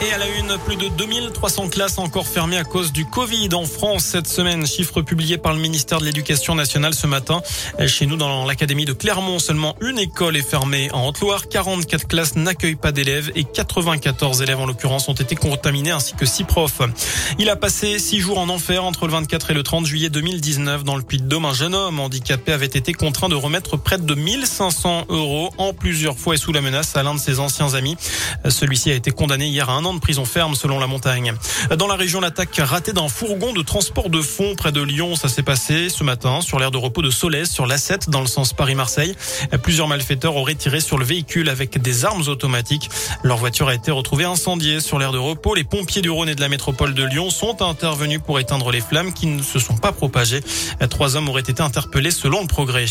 Et à la une, plus de 2300 classes encore fermées à cause du Covid en France cette semaine. Chiffre publié par le ministère de l'Éducation nationale ce matin. Chez nous, dans l'académie de Clermont, seulement une école est fermée en Haute-Loire. 44 classes n'accueillent pas d'élèves et 94 élèves en l'occurrence ont été contaminés ainsi que 6 profs. Il a passé 6 jours en enfer entre le 24 et le 30 juillet 2019 dans le Puy-de-Dôme. Un jeune homme handicapé avait été contraint de remettre près de 1500 euros en plusieurs fois et sous la menace à l'un de ses anciens amis. Celui-ci a été condamné hier à un de prison ferme selon la montagne. Dans la région, l'attaque ratée d'un fourgon de transport de fonds près de Lyon, ça s'est passé ce matin sur l'aire de repos de Solèze sur l'A7 dans le sens Paris-Marseille. Plusieurs malfaiteurs auraient tiré sur le véhicule avec des armes automatiques. Leur voiture a été retrouvée incendiée sur l'aire de repos. Les pompiers du Rhône et de la métropole de Lyon sont intervenus pour éteindre les flammes qui ne se sont pas propagées. Trois hommes auraient été interpellés selon le progrès.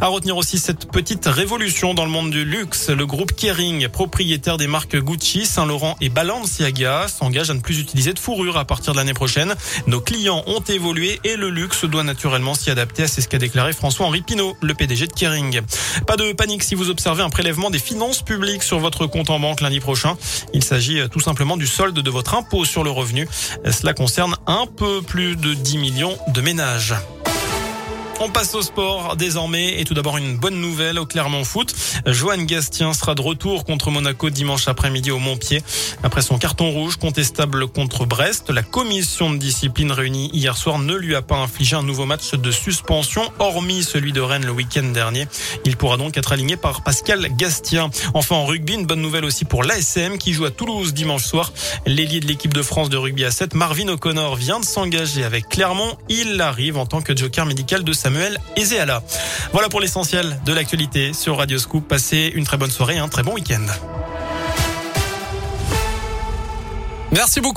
À retenir aussi cette petite révolution dans le monde du luxe. Le groupe Kering, propriétaire des marques Gucci, Saint-Laurent et Balance Balenciaga s'engage à ne plus utiliser de fourrure à partir de l'année prochaine. Nos clients ont évolué et le luxe doit naturellement s'y adapter. C'est ce qu'a déclaré François-Henri Pinault, le PDG de Kering. Pas de panique si vous observez un prélèvement des finances publiques sur votre compte en banque lundi prochain. Il s'agit tout simplement du solde de votre impôt sur le revenu. Cela concerne un peu plus de 10 millions de ménages. On passe au sport désormais et tout d'abord une bonne nouvelle au Clermont Foot. Joanne Gastien sera de retour contre Monaco dimanche après-midi au Montpied. Après son carton rouge contestable contre Brest, la commission de discipline réunie hier soir ne lui a pas infligé un nouveau match de suspension, hormis celui de Rennes le week-end dernier. Il pourra donc être aligné par Pascal Gastien. Enfin en rugby, une bonne nouvelle aussi pour l'ASM qui joue à Toulouse dimanche soir. L'ailier de l'équipe de France de rugby à 7, Marvin O'Connor, vient de s'engager avec Clermont. Il arrive en tant que joker médical de Samuel Ezéala. Voilà pour l'essentiel de l'actualité sur Radio Scoop. Passez une très bonne soirée, un très bon week-end. Merci beaucoup.